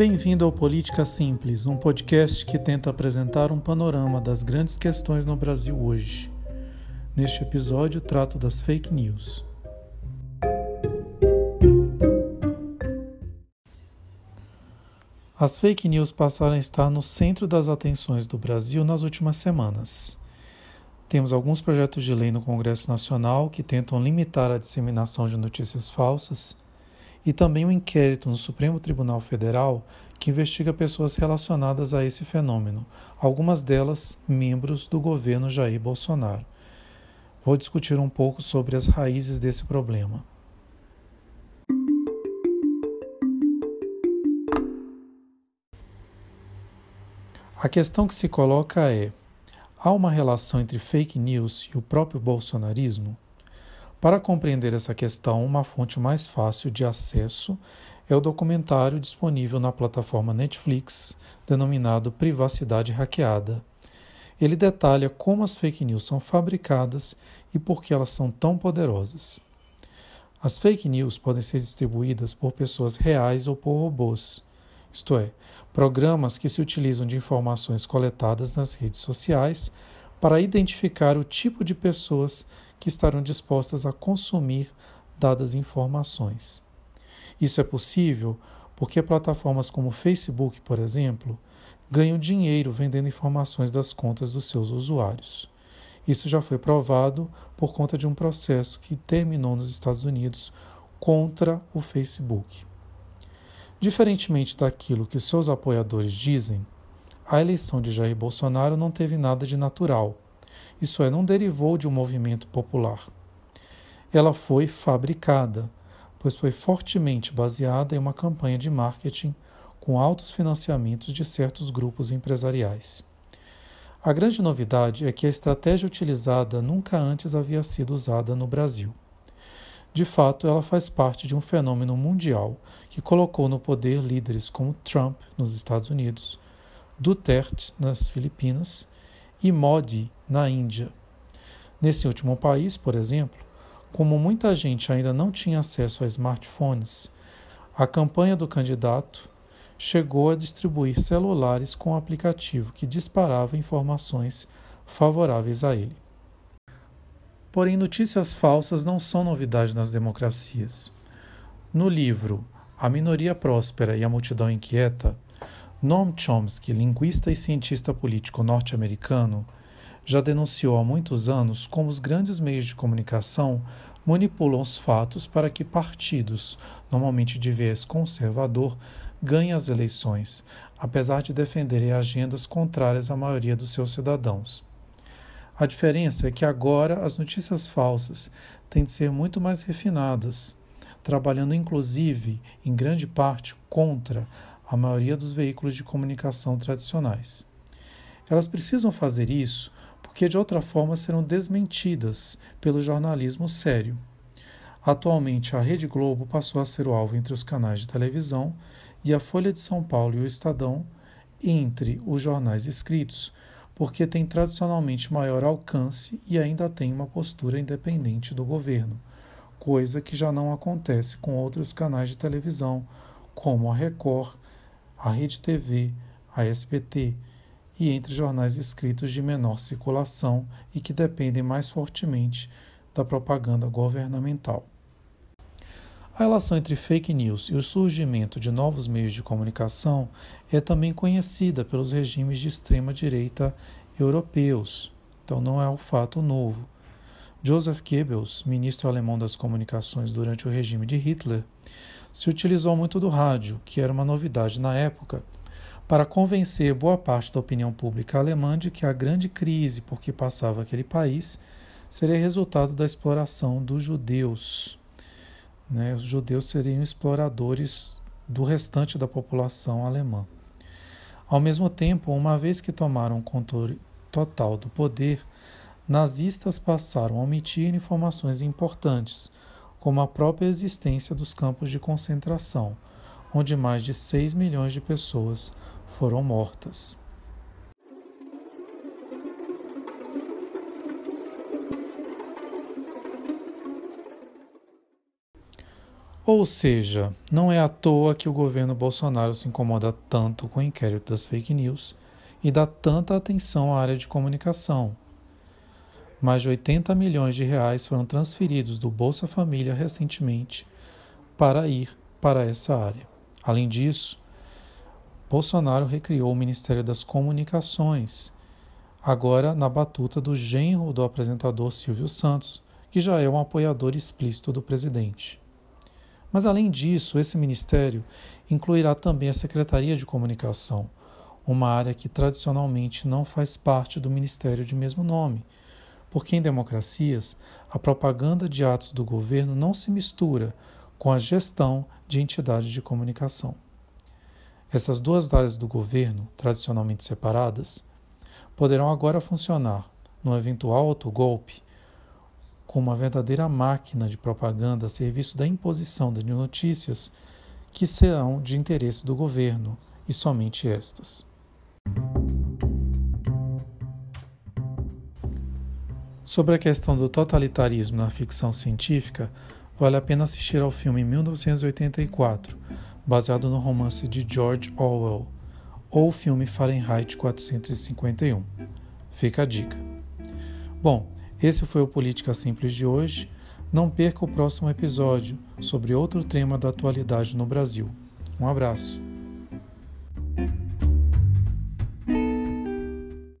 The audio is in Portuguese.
Bem-vindo ao Política Simples, um podcast que tenta apresentar um panorama das grandes questões no Brasil hoje. Neste episódio, trato das fake news. As fake news passaram a estar no centro das atenções do Brasil nas últimas semanas. Temos alguns projetos de lei no Congresso Nacional que tentam limitar a disseminação de notícias falsas e também um inquérito no Supremo Tribunal Federal que investiga pessoas relacionadas a esse fenômeno, algumas delas membros do governo Jair Bolsonaro. Vou discutir um pouco sobre as raízes desse problema. A questão que se coloca é: há uma relação entre fake news e o próprio bolsonarismo? Para compreender essa questão, uma fonte mais fácil de acesso é o documentário disponível na plataforma Netflix, denominado Privacidade Hackeada. Ele detalha como as fake news são fabricadas e por que elas são tão poderosas. As fake news podem ser distribuídas por pessoas reais ou por robôs, isto é, programas que se utilizam de informações coletadas nas redes sociais para identificar o tipo de pessoas que estarão dispostas a consumir dadas informações. Isso é possível porque plataformas como o Facebook, por exemplo, ganham dinheiro vendendo informações das contas dos seus usuários. Isso já foi provado por conta de um processo que terminou nos Estados Unidos contra o Facebook. Diferentemente daquilo que seus apoiadores dizem, a eleição de Jair Bolsonaro não teve nada de natural isso é, não derivou de um movimento popular. Ela foi fabricada, pois foi fortemente baseada em uma campanha de marketing com altos financiamentos de certos grupos empresariais. A grande novidade é que a estratégia utilizada nunca antes havia sido usada no Brasil. De fato, ela faz parte de um fenômeno mundial que colocou no poder líderes como Trump nos Estados Unidos, Duterte nas Filipinas e Modi na Índia. Nesse último país, por exemplo, como muita gente ainda não tinha acesso a smartphones, a campanha do candidato chegou a distribuir celulares com um aplicativo que disparava informações favoráveis a ele. Porém, notícias falsas não são novidade nas democracias. No livro A Minoria Próspera e a Multidão Inquieta, Noam Chomsky, linguista e cientista político norte-americano, já denunciou há muitos anos como os grandes meios de comunicação manipulam os fatos para que partidos, normalmente de viés conservador, ganhem as eleições, apesar de defenderem agendas contrárias à maioria dos seus cidadãos. A diferença é que agora as notícias falsas têm de ser muito mais refinadas, trabalhando inclusive, em grande parte, contra a maioria dos veículos de comunicação tradicionais. Elas precisam fazer isso porque de outra forma serão desmentidas pelo jornalismo sério. Atualmente, a Rede Globo passou a ser o alvo entre os canais de televisão e a Folha de São Paulo e o Estadão entre os jornais escritos, porque tem tradicionalmente maior alcance e ainda tem uma postura independente do governo, coisa que já não acontece com outros canais de televisão, como a Record a Rede TV, a SBT e entre jornais escritos de menor circulação e que dependem mais fortemente da propaganda governamental. A relação entre fake news e o surgimento de novos meios de comunicação é também conhecida pelos regimes de extrema-direita europeus, então não é um fato novo. Joseph Goebbels, ministro alemão das comunicações durante o regime de Hitler, se utilizou muito do rádio, que era uma novidade na época, para convencer boa parte da opinião pública alemã de que a grande crise por que passava aquele país seria resultado da exploração dos judeus. Né? Os judeus seriam exploradores do restante da população alemã. Ao mesmo tempo, uma vez que tomaram o controle total do poder, nazistas passaram a omitir informações importantes, como a própria existência dos campos de concentração, onde mais de 6 milhões de pessoas foram mortas. Ou seja, não é à toa que o governo Bolsonaro se incomoda tanto com o inquérito das fake news e dá tanta atenção à área de comunicação. Mais de 80 milhões de reais foram transferidos do Bolsa Família recentemente para ir para essa área. Além disso, Bolsonaro recriou o Ministério das Comunicações, agora na batuta do genro do apresentador Silvio Santos, que já é um apoiador explícito do presidente. Mas, além disso, esse ministério incluirá também a Secretaria de Comunicação, uma área que tradicionalmente não faz parte do ministério de mesmo nome, porque em democracias a propaganda de atos do governo não se mistura com a gestão de entidades de comunicação. Essas duas áreas do governo, tradicionalmente separadas, poderão agora funcionar, no eventual autogolpe, como uma verdadeira máquina de propaganda a serviço da imposição de notícias que serão de interesse do governo e somente estas. Sobre a questão do totalitarismo na ficção científica, vale a pena assistir ao filme 1984, baseado no romance de George Orwell, ou o filme Fahrenheit 451. Fica a dica. Bom, esse foi o Política Simples de hoje. Não perca o próximo episódio sobre outro tema da atualidade no Brasil. Um abraço.